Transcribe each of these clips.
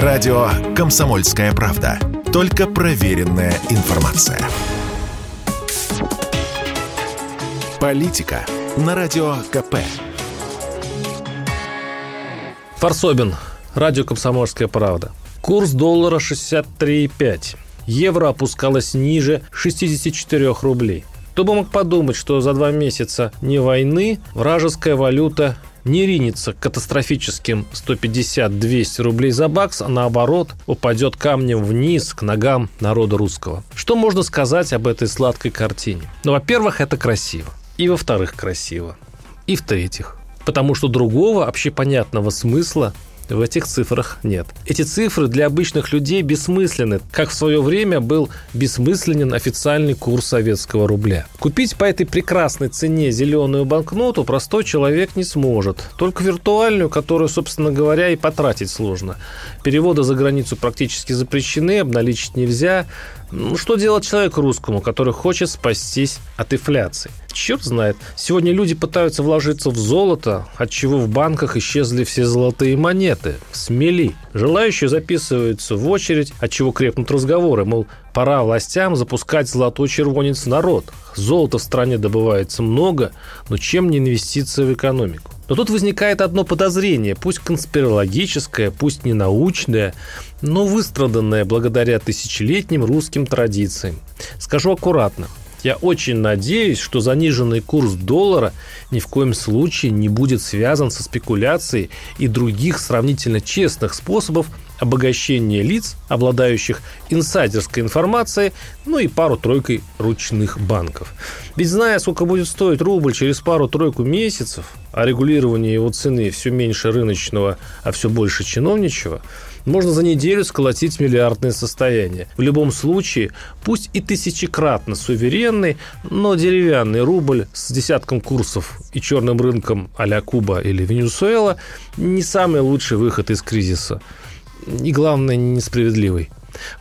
Радио «Комсомольская правда». Только проверенная информация. Политика на Радио КП. Фарсобин. Радио «Комсомольская правда». Курс доллара 63,5. Евро опускалось ниже 64 рублей. Кто бы мог подумать, что за два месяца не войны вражеская валюта не ринется к катастрофическим 150-200 рублей за бакс, а наоборот упадет камнем вниз к ногам народа русского. Что можно сказать об этой сладкой картине? Ну, во-первых, это красиво. И во-вторых, красиво. И в-третьих, потому что другого общепонятного смысла в этих цифрах нет. Эти цифры для обычных людей бессмысленны, как в свое время был бессмысленен официальный курс советского рубля. Купить по этой прекрасной цене зеленую банкноту простой человек не сможет. Только виртуальную, которую, собственно говоря, и потратить сложно. Переводы за границу практически запрещены, обналичить нельзя. Ну, что делать человеку русскому, который хочет спастись от инфляции? Черт знает. Сегодня люди пытаются вложиться в золото, от чего в банках исчезли все золотые монеты. Смели. Желающие записываются в очередь, от чего крепнут разговоры, мол, пора властям запускать золотой червонец народ. Золота в стране добывается много, но чем не инвестиция в экономику? Но тут возникает одно подозрение, пусть конспирологическое, пусть не научное, но выстраданное благодаря тысячелетним русским традициям. Скажу аккуратно. Я очень надеюсь, что заниженный курс доллара ни в коем случае не будет связан со спекуляцией и других сравнительно честных способов обогащения лиц, обладающих инсайдерской информацией, ну и пару-тройкой ручных банков. Ведь зная, сколько будет стоить рубль через пару-тройку месяцев, а регулирование его цены все меньше рыночного, а все больше чиновничего, можно за неделю сколотить миллиардное состояние. В любом случае, пусть и тысячекратно суверенный, но деревянный рубль с десятком курсов и черным рынком а Куба или Венесуэла не самый лучший выход из кризиса. И главное, несправедливый.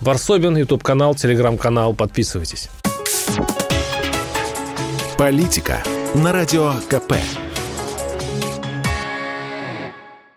Варсобин, YouTube-канал, телеграм-канал. Подписывайтесь. Политика на Радио КП.